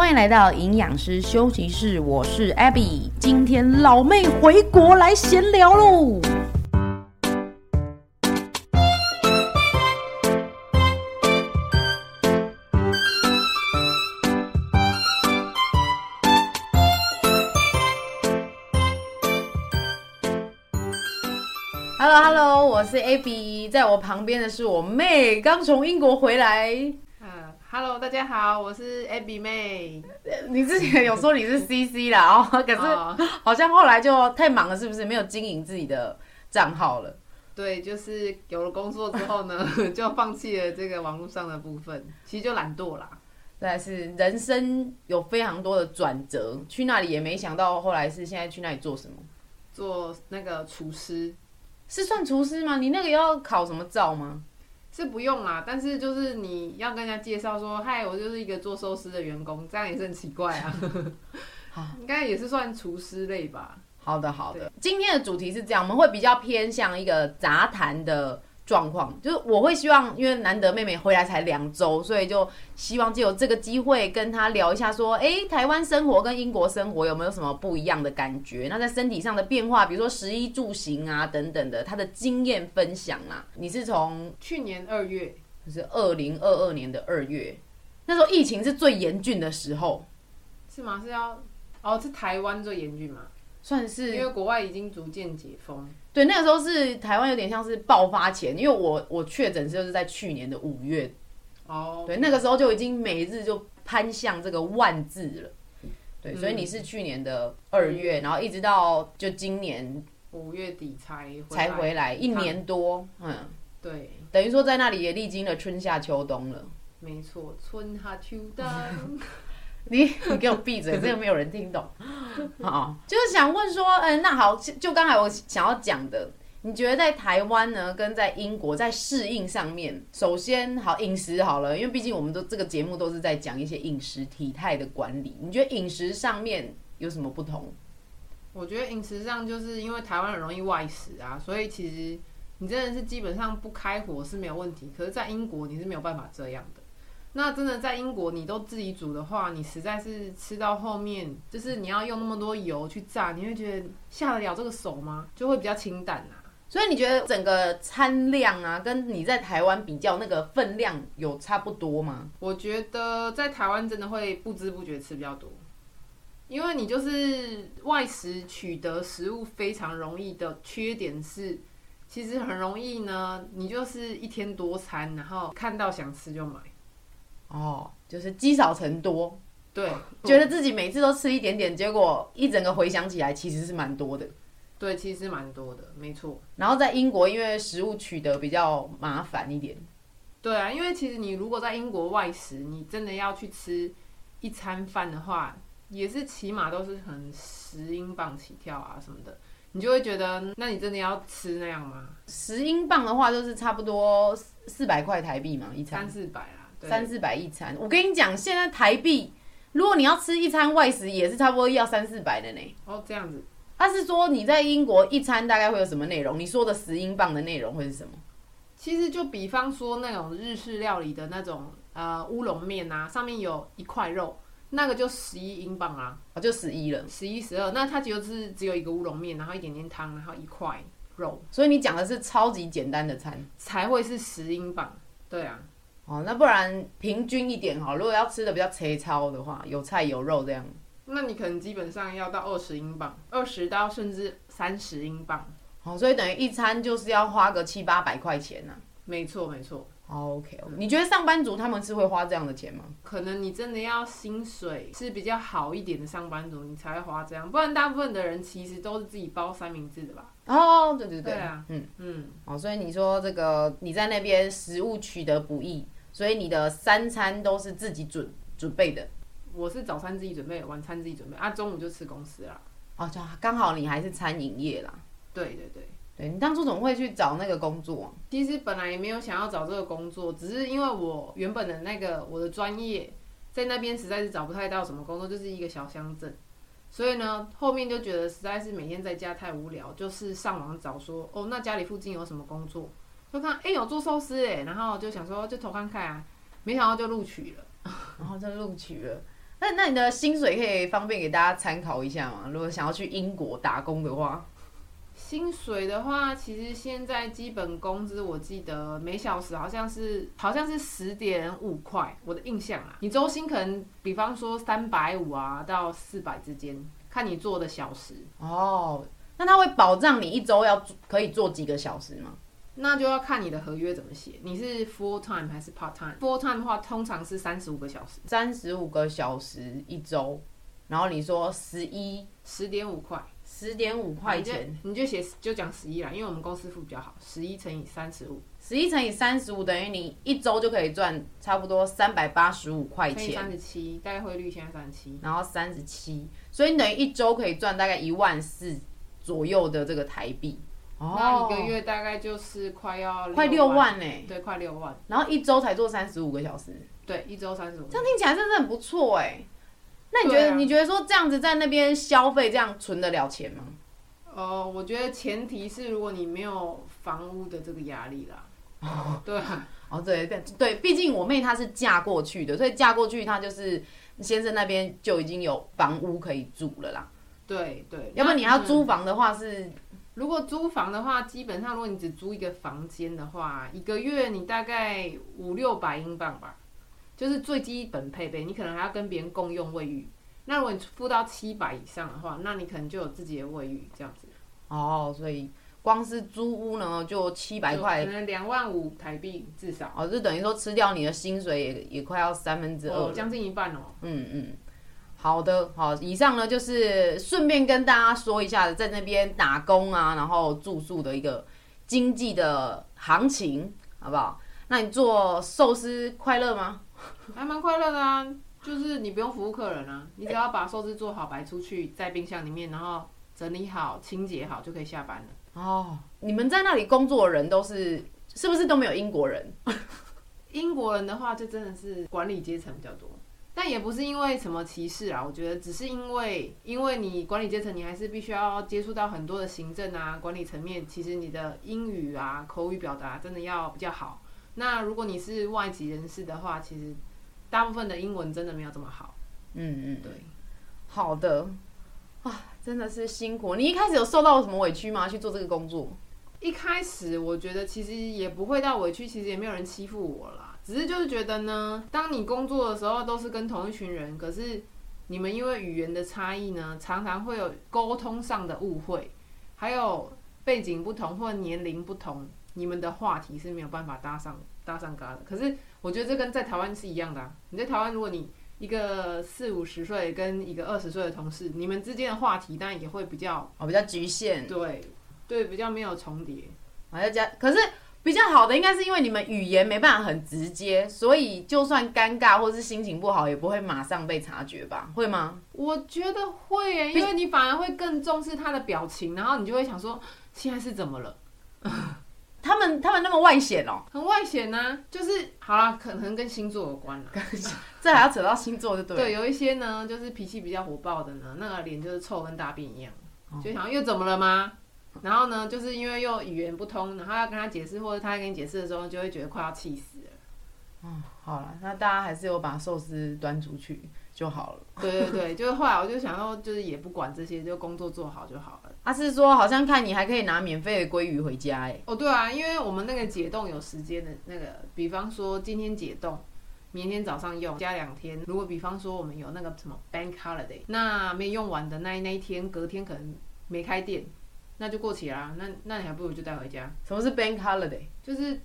欢迎来到营养师休息室，我是 Abby。今天老妹回国来闲聊喽。Hello，Hello，我是 Abby，在我旁边的是我妹，刚从英国回来。Hello，大家好，我是 Abby 妹。你之前有说你是 CC 啦，哦，可是好像后来就太忙了，是不是没有经营自己的账号了？对，就是有了工作之后呢，就放弃了这个网络上的部分，其实就懒惰啦。但，是人生有非常多的转折，去那里也没想到，后来是现在去那里做什么？做那个厨师，是算厨师吗？你那个要考什么照吗？是不用啦，但是就是你要跟人家介绍说，嗨，我就是一个做寿司的员工，这样也是很奇怪啊。好，应该也是算厨师类吧。好的，好的。今天的主题是这样，我们会比较偏向一个杂谈的。状况就是我会希望，因为难得妹妹回来才两周，所以就希望借由这个机会跟她聊一下，说，哎，台湾生活跟英国生活有没有什么不一样的感觉？那在身体上的变化，比如说食衣住行啊等等的，她的经验分享啊。你是从去年二月，就是二零二二年的二月，那时候疫情是最严峻的时候，是吗？是要哦，是台湾最严峻吗？算是，因为国外已经逐渐解封。对，那个时候是台湾有点像是爆发前，因为我我确诊就是在去年的五月。哦。Oh. 对，那个时候就已经每日就攀向这个万字了。对，嗯、所以你是去年的二月，嗯、然后一直到就今年五月底才才回来，一年多。嗯，对，等于说在那里也历经了春夏秋冬了。没错，春夏秋冬。你你给我闭嘴，这个没有人听懂。好，就是想问说，嗯，那好，就刚才我想要讲的，你觉得在台湾呢，跟在英国在适应上面，首先好饮食好了，因为毕竟我们都这个节目都是在讲一些饮食体态的管理，你觉得饮食上面有什么不同？我觉得饮食上就是因为台湾很容易外食啊，所以其实你真的是基本上不开火是没有问题，可是，在英国你是没有办法这样的。那真的在英国，你都自己煮的话，你实在是吃到后面，就是你要用那么多油去炸，你会觉得下得了这个手吗？就会比较清淡啊。所以你觉得整个餐量啊，跟你在台湾比较那个分量有差不多吗？我觉得在台湾真的会不知不觉吃比较多，因为你就是外食取得食物非常容易的缺点是，其实很容易呢，你就是一天多餐，然后看到想吃就买。哦，就是积少成多，对，觉得自己每次都吃一点点，结果一整个回想起来，其实是蛮多的。对，其实蛮多的，没错。然后在英国，因为食物取得比较麻烦一点。对啊，因为其实你如果在英国外食，你真的要去吃一餐饭的话，也是起码都是很十英镑起跳啊什么的，你就会觉得，那你真的要吃那样吗？十英镑的话，就是差不多四百块台币嘛，一餐。三四百啊。三四百一餐，我跟你讲，现在台币，如果你要吃一餐外食，也是差不多要三四百的呢。哦，这样子。他是说你在英国一餐大概会有什么内容？你说的十英镑的内容会是什么？其实就比方说那种日式料理的那种呃乌龙面啊，上面有一块肉，那个就十一英镑啊，哦，就十一了，十一十二。那它就是只有一个乌龙面，然后一点点汤，然后一块肉。所以你讲的是超级简单的餐，才会是十英镑。对啊。哦，那不然平均一点哈。如果要吃的比较粗糙的话，有菜有肉这样，那你可能基本上要到二十英镑，二十到甚至三十英镑。哦，所以等于一餐就是要花个七八百块钱呢、啊。没错，没错。OK，你觉得上班族他们是会花这样的钱吗？可能你真的要薪水是比较好一点的上班族，你才会花这样。不然大部分的人其实都是自己包三明治的吧？哦，对对对，对啊，嗯嗯。哦，所以你说这个你在那边食物取得不易。所以你的三餐都是自己准准备的？我是早餐自己准备，晚餐自己准备啊，中午就吃公司啦。哦，就刚好你还是餐饮业啦。对对对，对你当初怎么会去找那个工作？其实本来也没有想要找这个工作，只是因为我原本的那个我的专业在那边实在是找不太到什么工作，就是一个小乡镇，所以呢后面就觉得实在是每天在家太无聊，就是上网找说哦，那家里附近有什么工作？就看，哎、欸，有做寿司哎，然后就想说就投看看啊，没想到就录取了，然后就录取了。那那你的薪水可以方便给大家参考一下吗？如果想要去英国打工的话，薪水的话，其实现在基本工资我记得每小时好像是好像是十点五块，我的印象啊。你周薪可能比方说三百五啊到四百之间，看你做的小时。哦，那他会保障你一周要可以做几个小时吗？那就要看你的合约怎么写，你是 full time 还是 part time？full time 的话，通常是三十五个小时，三十五个小时一周，然后你说十一十点五块，十点五块钱，你就写就讲十一啦，因为我们公司付比较好，十一乘以三十五，十一乘以三十五等于你一周就可以赚差不多三百八十五块钱，三十七，大概汇率现在三十七，然后三十七，所以你等于一周可以赚大概一万四左右的这个台币。那一个月大概就是快要快六万呢、欸，对，快六万。然后一周才做三十五个小时，对，一周三十五。这样听起来真的很不错哎、欸。那你觉得、啊？你觉得说这样子在那边消费，这样存得了钱吗？呃，我觉得前提是如果你没有房屋的这个压力啦。哦，对啊，哦对对对，毕竟我妹她是嫁过去的，所以嫁过去她就是先生那边就已经有房屋可以住了啦。对对，要不然你要租房的话是。嗯如果租房的话，基本上如果你只租一个房间的话，一个月你大概五六百英镑吧，就是最基本配备。你可能还要跟别人共用卫浴。那如果你付到七百以上的话，那你可能就有自己的卫浴这样子。哦，所以光是租屋呢，就七百块，可能两万五台币至少。哦，就等于说吃掉你的薪水也也快要三分之二，将近一半哦。嗯嗯。好的，好，以上呢就是顺便跟大家说一下，在那边打工啊，然后住宿的一个经济的行情，好不好？那你做寿司快乐吗？还蛮快乐的啊，就是你不用服务客人啊，你只要把寿司做好摆出去，在冰箱里面，然后整理好、清洁好就可以下班了。哦，你们在那里工作的人都是是不是都没有英国人？英国人的话，就真的是管理阶层比较多。但也不是因为什么歧视啊，我觉得只是因为，因为你管理阶层，你还是必须要接触到很多的行政啊、管理层面。其实你的英语啊、口语表达真的要比较好。那如果你是外籍人士的话，其实大部分的英文真的没有这么好。嗯嗯，对。好的，啊，真的是辛苦。你一开始有受到什么委屈吗？去做这个工作？一开始我觉得其实也不会到委屈，其实也没有人欺负我啦。只是就是觉得呢，当你工作的时候都是跟同一群人，可是你们因为语言的差异呢，常常会有沟通上的误会，还有背景不同或年龄不同，你们的话题是没有办法搭上搭上嘎的。可是我觉得这跟在台湾是一样的啊。你在台湾，如果你一个四五十岁跟一个二十岁的同事，你们之间的话题当然也会比较哦比较局限，对对，比较没有重叠。好，要加可是。比较好的应该是因为你们语言没办法很直接，所以就算尴尬或是心情不好，也不会马上被察觉吧？会吗？我觉得会耶，因为你反而会更重视他的表情，然后你就会想说现在是怎么了？他们他们那么外显哦，很外显呢，就是好啦，可能跟星座有关了。这还要扯到星座就对了。对，有一些呢，就是脾气比较火爆的呢，那个脸就是臭跟大便一样，就想又怎么了吗？然后呢，就是因为又语言不通，然后要跟他解释，或者他跟你解释的时候，就会觉得快要气死了。嗯，好了，那大家还是有把寿司端出去就好了。对对对，就是后来我就想说，就是也不管这些，就工作做好就好了。他、啊、是说，好像看你还可以拿免费的鲑鱼回家哎。哦，对啊，因为我们那个解冻有时间的那个，比方说今天解冻，明天早上用，加两天。如果比方说我们有那个什么 Bank Holiday，那没用完的那那一天，隔天可能没开店。那就过期啦，那那你还不如就带回家。什么是 Bank Holiday？就是，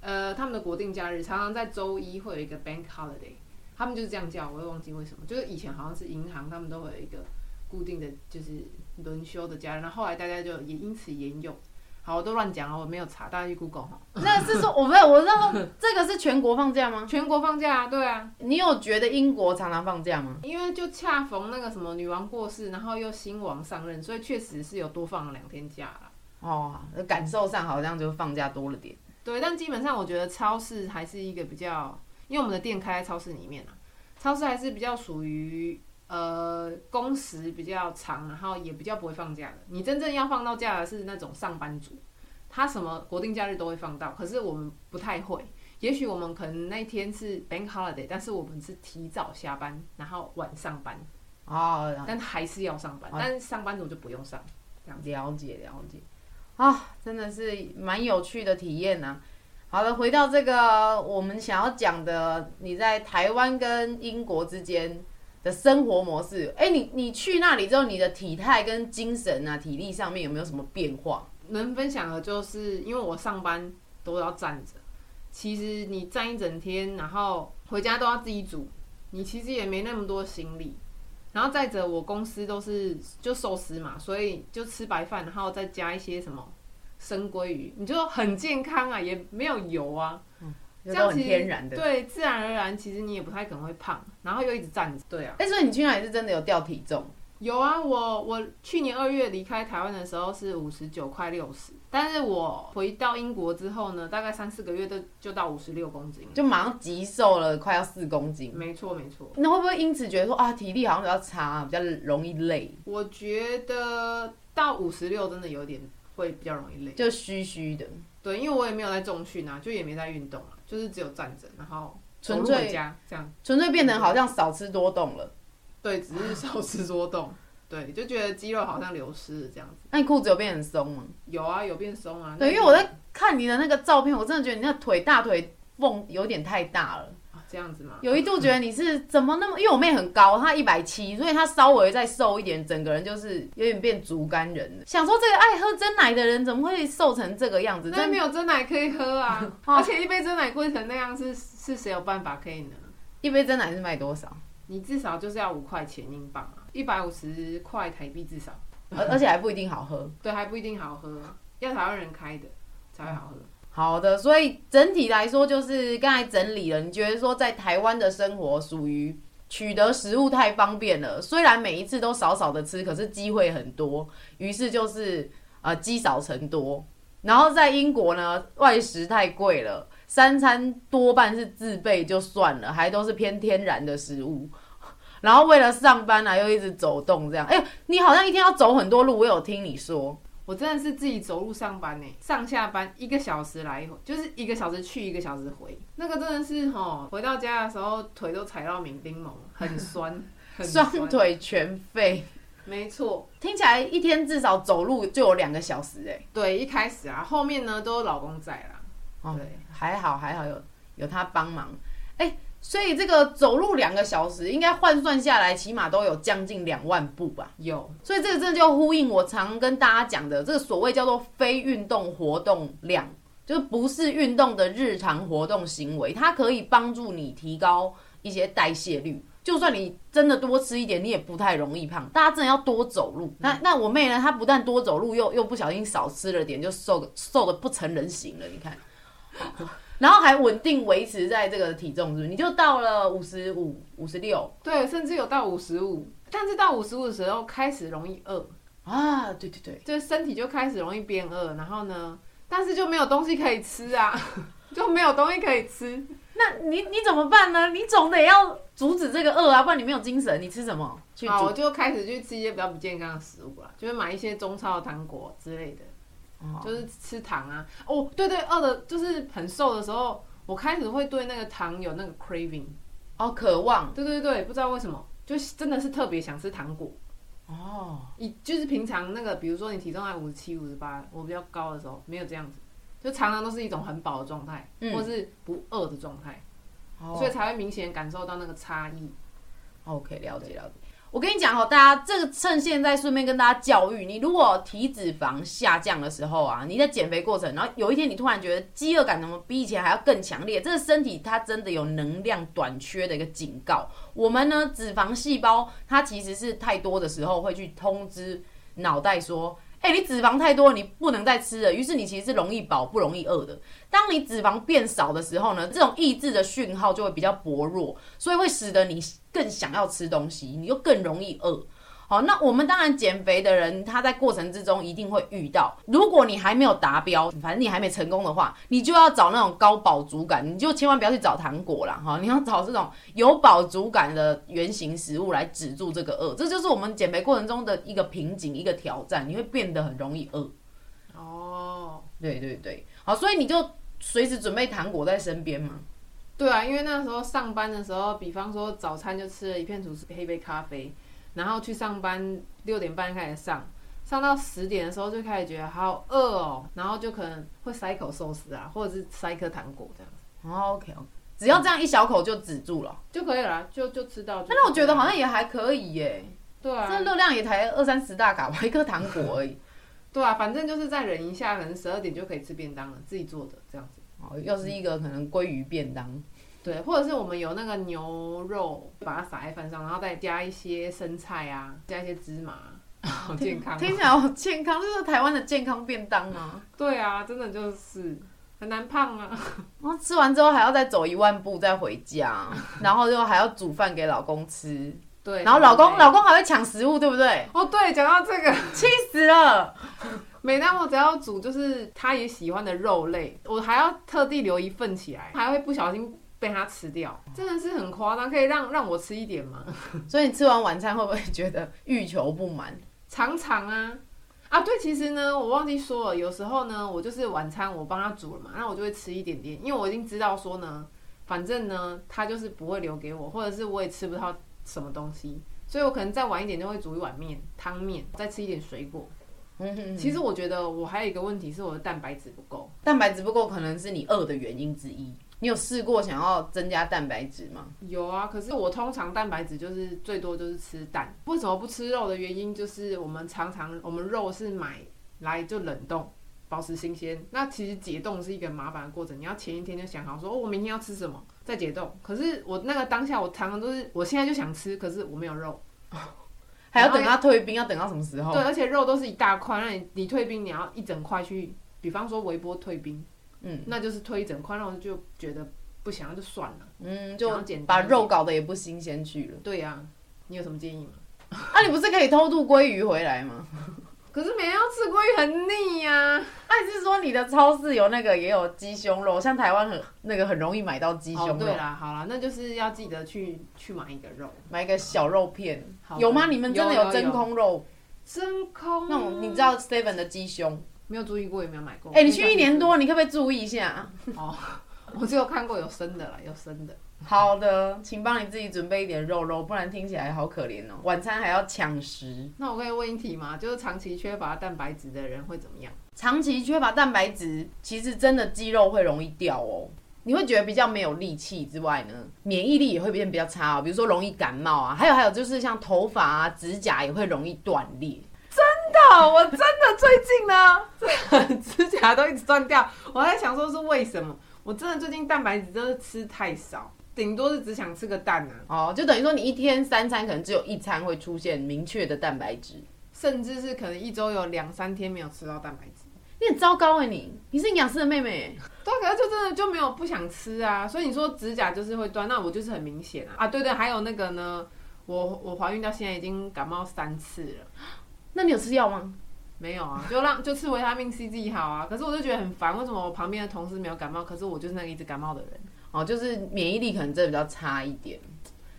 呃，他们的国定假日常常在周一会有一个 Bank Holiday，他们就是这样叫，我也忘记为什么。就是以前好像是银行，他们都会有一个固定的就是轮休的假日，然后后来大家就也因此沿用。好，我都乱讲了，我没有查，大家去 Google 哈。那是说，我没有，我是说，这个是全国放假吗？全国放假啊，对啊。你有觉得英国常常放假吗？因为就恰逢那个什么女王过世，然后又新王上任，所以确实是有多放了两天假啦。哦，感受上好像就放假多了点。对，但基本上我觉得超市还是一个比较，因为我们的店开在超市里面啊，超市还是比较属于呃工时比较长，然后也比较不会放假的。你真正要放到假的是那种上班族，他什么国定假日都会放到，可是我们不太会，也许我们可能那天是 bank holiday，但是我们是提早下班，然后晚上班。哦，但还是要上班，哦、但是上班族就不用上。了解了解，啊，真的是蛮有趣的体验呐、啊。好了，回到这个我们想要讲的，你在台湾跟英国之间的生活模式。哎、欸，你你去那里之后，你的体态跟精神啊、体力上面有没有什么变化？能分享的就是，因为我上班都要站着，其实你站一整天，然后回家都要自己煮，你其实也没那么多心力。然后再者，我公司都是就寿司嘛，所以就吃白饭，然后再加一些什么。生鲑鱼，你就很健康啊，也没有油啊，嗯、这样很天然的。对，自然而然，其实你也不太可能会胖，然后又一直站着。对啊，哎、欸，所以你去那里是真的有掉体重？有啊，我我去年二月离开台湾的时候是五十九块六十，但是我回到英国之后呢，大概三四个月就就到五十六公斤，就马上急瘦了快要四公斤。没错没错。那会不会因此觉得说啊，体力好像比较差，比较容易累？我觉得到五十六真的有点。会比较容易累，就虚虚的。对，因为我也没有在重训啊，就也没在运动啊，就是只有站着，然后纯粹家这样，纯粹变成好像少吃多动了。对，只是少吃多动。对，就觉得肌肉好像流失了这样子。那你裤子有变很松吗？有啊，有变松啊。对，因为我在看你的那个照片，我真的觉得你那腿大腿缝有点太大了。这样子吗？有一度觉得你是怎么那么，因为我妹很高，她一百七，所以她稍微再瘦一点，整个人就是有点变竹竿人了。想说这个爱喝真奶的人怎么会瘦成这个样子？真没有真奶可以喝啊！而且一杯真奶贵成那样是，是是谁有办法可以呢？一杯真奶是卖多少？你至少就是要五块钱英镑啊，一百五十块台币至少，而而且还不一定好喝。对，还不一定好喝，要台湾人开的才会好喝。好的，所以整体来说，就是刚才整理了。你觉得说在台湾的生活属于取得食物太方便了，虽然每一次都少少的吃，可是机会很多，于是就是呃积少成多。然后在英国呢，外食太贵了，三餐多半是自备就算了，还都是偏天然的食物。然后为了上班呢、啊，又一直走动这样。哎呦，你好像一天要走很多路，我有听你说。我真的是自己走路上班呢，上下班一个小时来回，就是一个小时去，一个小时回。那个真的是齁，回到家的时候腿都踩到柠檬，很酸，很酸，双腿全废。没错，听起来一天至少走路就有两个小时哎。对，一开始啊，后面呢都有老公在啦。哦，对，还好还好有有他帮忙。哎。所以这个走路两个小时，应该换算下来，起码都有将近两万步吧？有。所以这个真的就呼应我常跟大家讲的，这个所谓叫做非运动活动量，就是不是运动的日常活动行为，它可以帮助你提高一些代谢率。就算你真的多吃一点，你也不太容易胖。大家真的要多走路。那那我妹呢？她不但多走路，又又不小心少吃了点，就瘦瘦的不成人形了。你看。然后还稳定维持在这个体重，是不是？你就到了五十五、五十六，对，甚至有到五十五。但是到五十五的时候开始容易饿啊，对对对，就身体就开始容易变饿。然后呢，但是就没有东西可以吃啊，就没有东西可以吃。那你你怎么办呢？你总得要阻止这个饿啊，不然你没有精神。你吃什么？好，我就开始去吃一些比较不健康的食物了，就是买一些中超的糖果之类的。就是吃糖啊，哦，对对，饿的，就是很瘦的时候，我开始会对那个糖有那个 craving，哦，渴望，对对对，不知道为什么，就真的是特别想吃糖果，哦，你就是平常那个，比如说你体重在五十七、五十八，我比较高的时候没有这样子，就常常都是一种很饱的状态，嗯、或是不饿的状态，哦、所以才会明显感受到那个差异。OK，了解了解。我跟你讲哦，大家这个趁现在顺便跟大家教育你，如果体脂肪下降的时候啊，你在减肥过程，然后有一天你突然觉得饥饿感怎么比以前还要更强烈，这个身体它真的有能量短缺的一个警告。我们呢，脂肪细胞它其实是太多的时候会去通知脑袋说。哎、你脂肪太多，你不能再吃了。于是你其实是容易饱，不容易饿的。当你脂肪变少的时候呢，这种抑制的讯号就会比较薄弱，所以会使得你更想要吃东西，你又更容易饿。好，那我们当然减肥的人，他在过程之中一定会遇到。如果你还没有达标，反正你还没成功的话，你就要找那种高饱足感，你就千万不要去找糖果啦。哈。你要找这种有饱足感的原型食物来止住这个饿，这就是我们减肥过程中的一个瓶颈，一个挑战。你会变得很容易饿。哦，对对对，好，所以你就随时准备糖果在身边嘛？对啊，因为那时候上班的时候，比方说早餐就吃了一片吐司配一杯咖啡，然后去上班六点半开始上，上到十点的时候就开始觉得好饿哦，然后就可能会塞一口寿司啊，或者是塞一颗糖果这样子。哦，OK OK，只要这样一小口就止住了，就可以了，就就吃到。那我觉得好像也还可以耶。对啊，这热量也才二三十大卡吧，一颗糖果而已。对啊，反正就是再忍一下，可能十二点就可以吃便当了，自己做的这样子。哦，又是一个可能鲑鱼便当。对，或者是我们有那个牛肉，把它撒在饭上，然后再加一些生菜啊，加一些芝麻，好健康。听起来好健康，这是台湾的健康便当啊。对啊，真的就是很难胖啊。然后吃完之后还要再走一万步再回家，然后就还要煮饭给老公吃。对，然后老公老公还会抢食物，对不对？哦，对，讲到这个，气死了。每当我只要煮就是他也喜欢的肉类，我还要特地留一份起来，还会不小心被他吃掉，真的是很夸张。可以让让我吃一点吗？所以你吃完晚餐会不会觉得欲求不满？常常啊啊，对，其实呢，我忘记说了，有时候呢，我就是晚餐我帮他煮了嘛，那我就会吃一点点，因为我已经知道说呢，反正呢，他就是不会留给我，或者是我也吃不到什么东西，所以我可能再晚一点就会煮一碗面汤面，再吃一点水果。嗯哼，其实我觉得我还有一个问题是我的蛋白质不够，蛋白质不够可能是你饿的原因之一。你有试过想要增加蛋白质吗？有啊，可是我通常蛋白质就是最多就是吃蛋。为什么不吃肉的原因就是我们常常我们肉是买来就冷冻，保持新鲜。那其实解冻是一个麻烦的过程，你要前一天就想好说，哦，我明天要吃什么再解冻。可是我那个当下我常常都是我现在就想吃，可是我没有肉。还要等它退冰，要等到什么时候？对，而且肉都是一大块，那你你退冰，你要一整块去，比方说微波退冰，嗯，那就是推一整块，那我就觉得不想要就算了，嗯，就把肉搞得也不新鲜去了。对呀、啊，你有什么建议吗？啊，你不是可以偷渡鲑鱼回来吗？可是每天要吃鲑鱼很腻呀、啊。还是说你的超市有那个也有鸡胸肉？像台湾很那个很容易买到鸡胸肉。哦、对啦，好啦，那就是要记得去去买一个肉，买一个小肉片。有吗？你们真的有真空肉？真空那种你知道 Seven 的鸡胸？没有注意过，也没有买过。哎、欸，你去一年多，你可不可以注意一下？哦，我只有看过有生的啦，有生的。好的，请帮你自己准备一点肉肉，不然听起来好可怜哦。晚餐还要抢食。那我可以问一题吗？就是长期缺乏蛋白质的人会怎么样？长期缺乏蛋白质，其实真的肌肉会容易掉哦。你会觉得比较没有力气之外呢，免疫力也会变比较差哦。比如说容易感冒啊，还有还有就是像头发啊、指甲也会容易断裂。真的，我真的最近呢，指甲都一直断掉。我在想说是为什么？我真的最近蛋白质真的吃太少。顶多是只想吃个蛋啊，哦，就等于说你一天三餐可能只有一餐会出现明确的蛋白质，甚至是可能一周有两三天没有吃到蛋白质，你很糟糕哎，你你是营养师的妹妹，对，可是就真的就没有不想吃啊，所以你说指甲就是会断，那我就是很明显啊，啊对对，还有那个呢，我我怀孕到现在已经感冒三次了，那你有吃药吗？没有啊，就让就吃维他命 C 自己好啊，可是我就觉得很烦，为什么我旁边的同事没有感冒，可是我就是那个一直感冒的人。哦，就是免疫力可能真的比较差一点，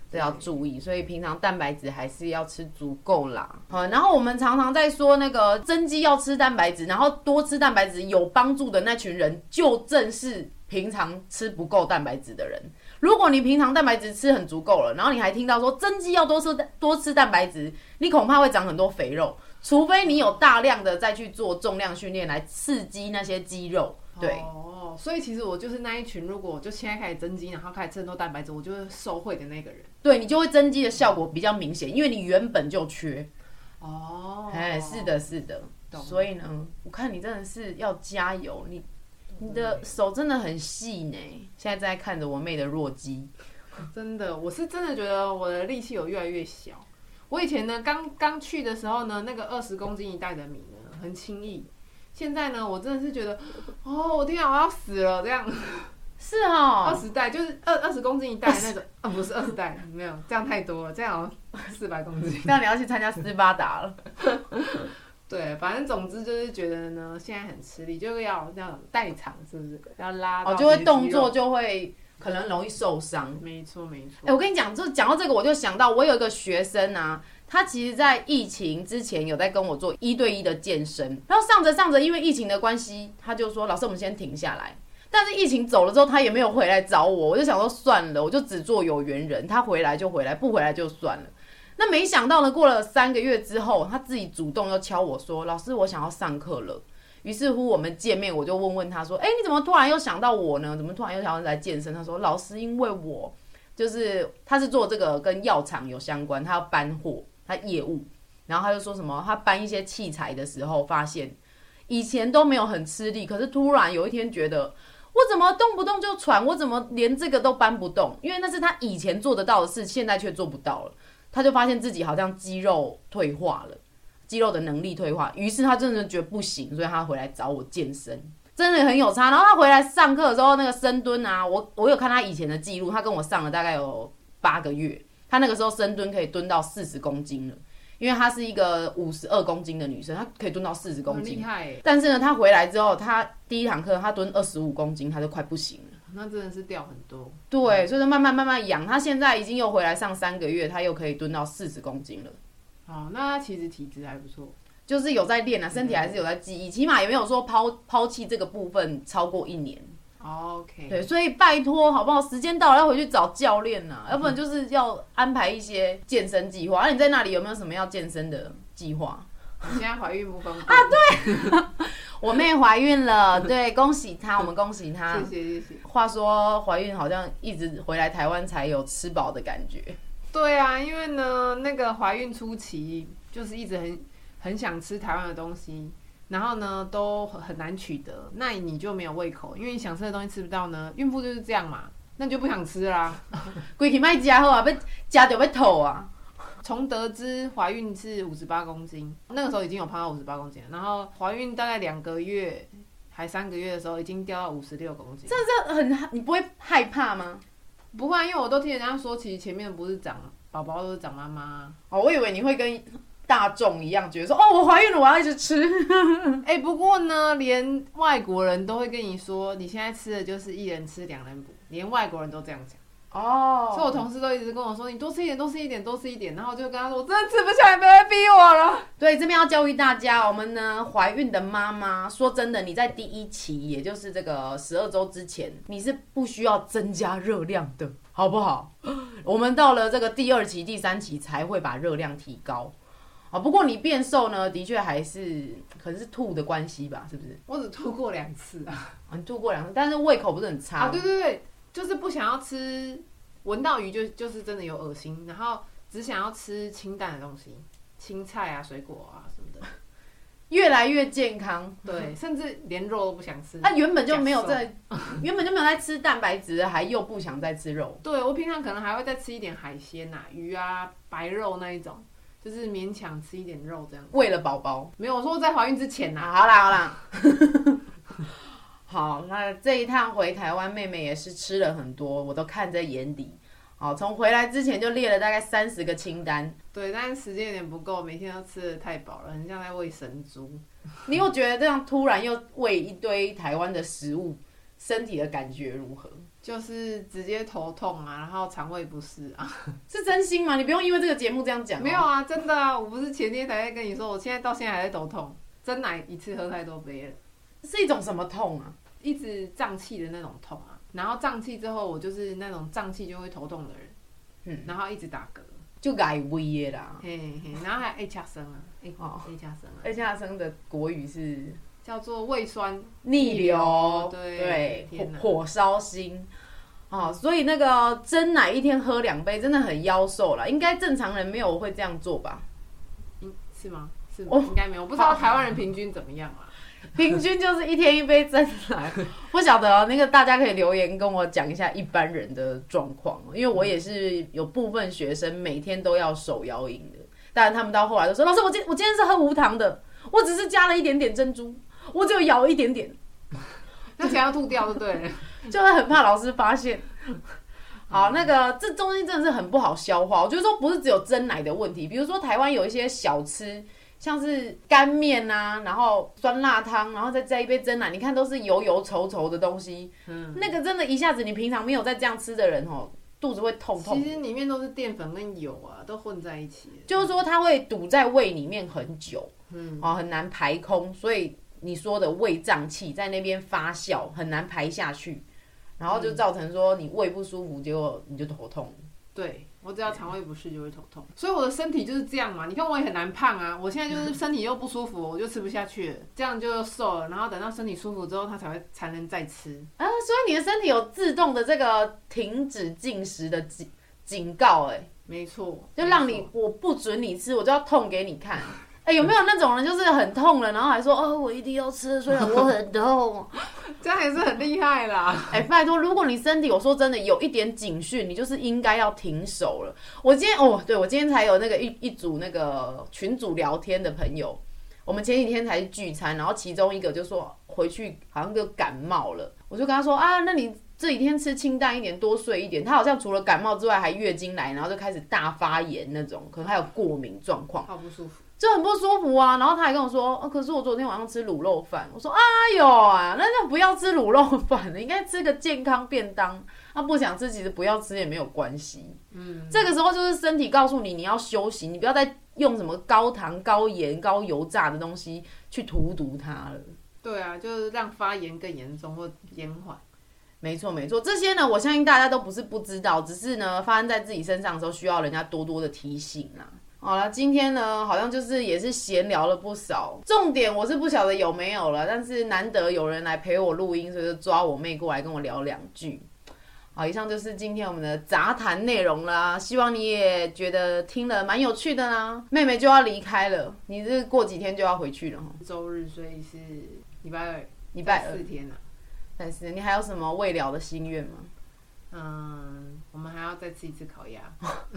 这要注意。所以平常蛋白质还是要吃足够啦。好，然后我们常常在说那个增肌要吃蛋白质，然后多吃蛋白质有帮助的那群人，就正是平常吃不够蛋白质的人。如果你平常蛋白质吃很足够了，然后你还听到说增肌要多吃多吃蛋白质，你恐怕会长很多肥肉，除非你有大量的再去做重量训练来刺激那些肌肉。对。哦所以其实我就是那一群，如果我就现在开始增肌，然后开始吃很多蛋白质，我就是受惠的那个人。对，你就会增肌的效果比较明显，因为你原本就缺。哦，哎，是的，是的。所以呢，我看你真的是要加油，你你的手真的很细呢。现在在看着我妹的弱鸡，真的，我是真的觉得我的力气有越来越小。我以前呢，刚刚去的时候呢，那个二十公斤一袋的米呢，很轻易。现在呢，我真的是觉得，哦，我天啊，我要死了这样。是哦，二十袋就是二二十公斤一袋那种，啊，不是二十袋，没有，这样太多了，这样四百公斤。这样你要去参加斯巴达了。对，反正总之就是觉得呢，现在很吃力，就是要这样代偿，是不是？要拉，哦，就会动作就会可能容易受伤。没错，没错。哎、欸，我跟你讲，就讲到这个，我就想到我有一个学生啊。他其实，在疫情之前有在跟我做一对一的健身，然后上着上着，因为疫情的关系，他就说：“老师，我们先停下来。”但是疫情走了之后，他也没有回来找我，我就想说算了，我就只做有缘人，他回来就回来，不回来就算了。那没想到呢，过了三个月之后，他自己主动又敲我说：“老师，我想要上课了。”于是乎我们见面，我就问问他说：“哎，你怎么突然又想到我呢？怎么突然又想要来健身？”他说：“老师，因为我就是他是做这个跟药厂有相关，他要搬货，他业务。然后他就说什么，他搬一些器材的时候，发现以前都没有很吃力，可是突然有一天觉得我怎么动不动就喘，我怎么连这个都搬不动？因为那是他以前做得到的事，现在却做不到了。”他就发现自己好像肌肉退化了，肌肉的能力退化，于是他真的觉得不行，所以他回来找我健身，真的很有差。然后他回来上课的时候，那个深蹲啊，我我有看他以前的记录，他跟我上了大概有八个月，他那个时候深蹲可以蹲到四十公斤了，因为她是一个五十二公斤的女生，她可以蹲到四十公斤，厉害。但是呢，她回来之后，她第一堂课她蹲二十五公斤，她就快不行了。那真的是掉很多，对，所以说慢慢慢慢养，他现在已经又回来上三个月，他又可以蹲到四十公斤了。哦，那他其实体质还不错，就是有在练啊，身体还是有在记忆，起码也没有说抛抛弃这个部分超过一年。OK，对，所以拜托好不好？时间到了要回去找教练呐，要不然就是要安排一些健身计划。那、啊、你在那里有没有什么要健身的计划？你现在怀孕不方便啊？对，我妹怀孕了，对，恭喜她，我们恭喜她。谢谢谢谢。话说怀孕好像一直回来台湾才有吃饱的感觉。对啊，因为呢，那个怀孕初期就是一直很很想吃台湾的东西，然后呢都很难取得，那你就没有胃口，因为你想吃的东西吃不到呢。孕妇就是这样嘛，那你就不想吃啦。规气卖加好啊，被加掉被吐啊。从得知怀孕是五十八公斤，那个时候已经有胖到五十八公斤了，然后怀孕大概两个月还三个月的时候，已经掉到五十六公斤。这这很，你不会害怕吗？不会，因为我都听人家说，其实前面不是长宝宝，都是长妈妈。哦，我以为你会跟大众一样，觉得说，哦，我怀孕了，我要一直吃。哎、欸，不过呢，连外国人都会跟你说，你现在吃的就是一人吃两人补，连外国人都这样讲。哦，oh, 所以我同事都一直跟我说，你多吃一点，多吃一点，多吃一点。然后我就跟他说，我真的吃不下，你别再逼我了。对，这边要教育大家，我们呢怀孕的妈妈，说真的，你在第一期，也就是这个十二周之前，你是不需要增加热量的，好不好？我们到了这个第二期、第三期才会把热量提高。啊，不过你变瘦呢，的确还是可能是吐的关系吧，是不是？我只吐过两次啊，啊，你吐过两次，但是胃口不是很差啊？对对对。就是不想要吃，闻到鱼就就是真的有恶心，然后只想要吃清淡的东西，青菜啊、水果啊什么的，越来越健康。对，甚至连肉都不想吃。他原本就没有在，原本就没有在吃蛋白质，还又不想再吃肉。对，我平常可能还会再吃一点海鲜啊，鱼啊、白肉那一种，就是勉强吃一点肉这样。为了宝宝，没有我说在怀孕之前呐、啊。好啦好啦。好，那这一趟回台湾，妹妹也是吃了很多，我都看在眼里。好，从回来之前就列了大概三十个清单。对，但是时间有点不够，每天都吃的太饱了，很像在喂神猪。你有觉得这样突然又喂一堆台湾的食物，身体的感觉如何？就是直接头痛啊，然后肠胃不适啊。是真心吗？你不用因为这个节目这样讲。没有啊，真的啊，我不是前天才在跟你说，我现在到现在还在头痛，真奶一次喝太多杯了。是一种什么痛啊？一直胀气的那种痛啊，然后胀气之后，我就是那种胀气就会头痛的人，嗯，然后一直打嗝，就改胃的啦，嘿嘿，然后还 A 加生啊，哦，A 加生啊，A 加生的国语是？叫做胃酸逆流，对对，火火烧心，哦，所以那个真奶一天喝两杯，真的很妖瘦了，应该正常人没有会这样做吧？嗯，是吗？是吗？应该没有，我不知道台湾人平均怎么样啊。平均就是一天一杯真奶，不晓得哦。那个大家可以留言跟我讲一下一般人的状况，因为我也是有部分学生每天都要手摇饮的，但他们到后来都说：“老师，我今我今天是喝无糖的，我只是加了一点点珍珠，我只有摇一点点，那想要吐掉就对了，就会很怕老师发现。”好，那个这东西真的是很不好消化，我觉得说不是只有真奶的问题，比如说台湾有一些小吃。像是干面啊，然后酸辣汤，然后再加一杯蒸奶，你看都是油油稠稠的东西。嗯，那个真的，一下子你平常没有在这样吃的人哦，肚子会痛痛。其实里面都是淀粉跟油啊，都混在一起。就是说它会堵在胃里面很久，嗯，哦，很难排空，所以你说的胃胀气在那边发酵，很难排下去，然后就造成说你胃不舒服，结果你就头痛。对，我只要肠胃不适就会头痛，所以我的身体就是这样嘛。你看我也很难胖啊，我现在就是身体又不舒服，我就吃不下去了，这样就瘦了。然后等到身体舒服之后，它才会才能再吃啊。所以你的身体有自动的这个停止进食的警警告，哎，没错，就让你我不准你吃，我就要痛给你看。哎、欸，有没有那种人就是很痛了，然后还说哦，我一定要吃，虽然我很痛，这样也是很厉害啦。哎、欸，拜托，如果你身体我说真的有一点警讯，你就是应该要停手了。我今天哦，对，我今天才有那个一一组那个群组聊天的朋友，我们前几天才聚餐，然后其中一个就说回去好像就感冒了，我就跟他说啊，那你这几天吃清淡一点，多睡一点。他好像除了感冒之外，还月经来，然后就开始大发炎那种，可能还有过敏状况，好不舒服。就很不舒服啊，然后他还跟我说，哦，可是我昨天晚上吃卤肉饭。我说，哎呦啊，那就不要吃卤肉饭了，应该吃个健康便当。他不想吃，其实不要吃也没有关系。嗯，这个时候就是身体告诉你，你要休息，你不要再用什么高糖、高盐、高油炸的东西去荼毒它了。对啊，就是让发炎更严重或延缓。没错没错，这些呢，我相信大家都不是不知道，只是呢，发生在自己身上的时候，需要人家多多的提醒啊。好了，今天呢，好像就是也是闲聊了不少。重点我是不晓得有没有了，但是难得有人来陪我录音，所以就抓我妹过来跟我聊两句。好，以上就是今天我们的杂谈内容啦。希望你也觉得听了蛮有趣的啦。妹妹就要离开了，你是过几天就要回去了哈？周日，所以是礼拜二，礼拜二四天了。但是你还有什么未了的心愿吗？嗯，我们还要再吃一次烤鸭。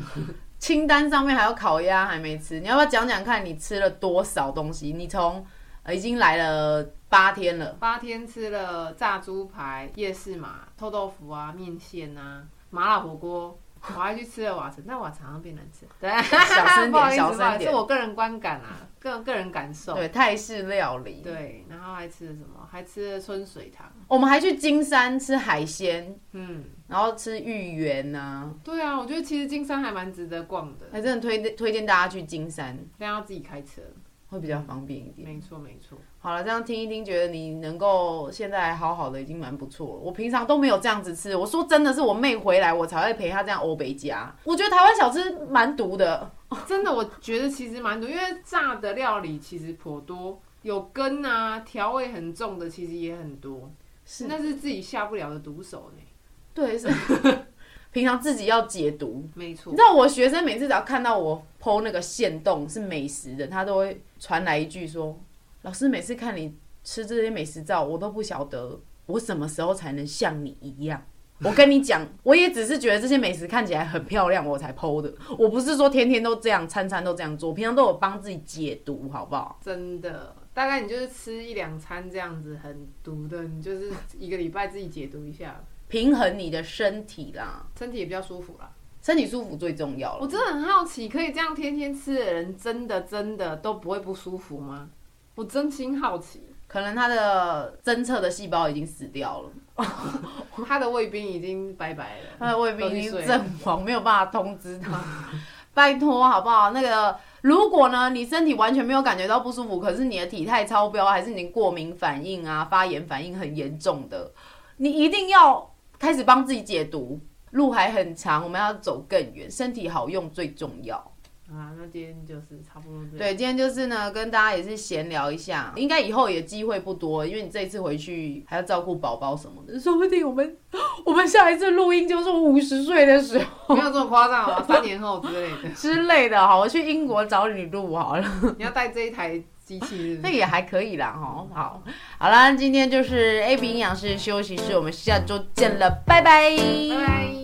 清单上面还有烤鸭还没吃，你要不要讲讲看你吃了多少东西？你从呃已经来了八天了，八天吃了炸猪排、夜市嘛、臭豆腐啊、面线啊、麻辣火锅。我还去吃了瓦城，但瓦城好像变难吃。对，小声点，小声点，是我个人观感啊，个个人感受。对，泰式料理。对，然后还吃了什么？还吃了春水堂。我们还去金山吃海鲜，嗯，然后吃芋圆呐。对啊，我觉得其实金山还蛮值得逛的，还真的推推荐大家去金山，但要自己开车。会比较方便一点。没错，没错。好了，这样听一听，觉得你能够现在好好的，已经蛮不错了。我平常都没有这样子吃。我说真的是我妹回来，我才会陪她这样欧北家。我觉得台湾小吃蛮毒的，真的，我觉得其实蛮毒，因为炸的料理其实颇多，有根啊，调味很重的其实也很多，是那是自己下不了的毒手呢。对，是。平常自己要解毒，没错。你知道我学生每次只要看到我 po 那个线洞是美食的，他都会传来一句说：“老师，每次看你吃这些美食照，我都不晓得我什么时候才能像你一样。”我跟你讲，我也只是觉得这些美食看起来很漂亮，我才 po 的。我不是说天天都这样，餐餐都这样做，我平常都有帮自己解毒，好不好？真的，大概你就是吃一两餐这样子很毒的，你就是一个礼拜自己解毒一下。平衡你的身体啦，身体也比较舒服啦，身体舒服最重要了。我真的很好奇，可以这样天天吃的人，真的真的都不会不舒服吗？我真心好奇，可能他的侦测的细胞已经死掉了，他的卫兵已经拜拜了，他的卫兵已经阵亡，没有办法通知他。拜托好不好？那个，如果呢，你身体完全没有感觉到不舒服，可是你的体态超标，还是你过敏反应啊、发炎反应很严重的，你一定要。开始帮自己解毒，路还很长，我们要走更远，身体好用最重要。啊，那今天就是差不多这样。对，今天就是呢，跟大家也是闲聊一下，应该以后也机会不多，因为你这一次回去还要照顾宝宝什么的，说不定我们我们下一次录音就是五十岁的时候，没有这么夸张啊，三年后之类的 之类的。好，我去英国找你录好了，你要带这一台。机器那也还可以啦，哈，好，好啦，今天就是 AB 营养师休息室，我们下周见了，拜拜。拜拜。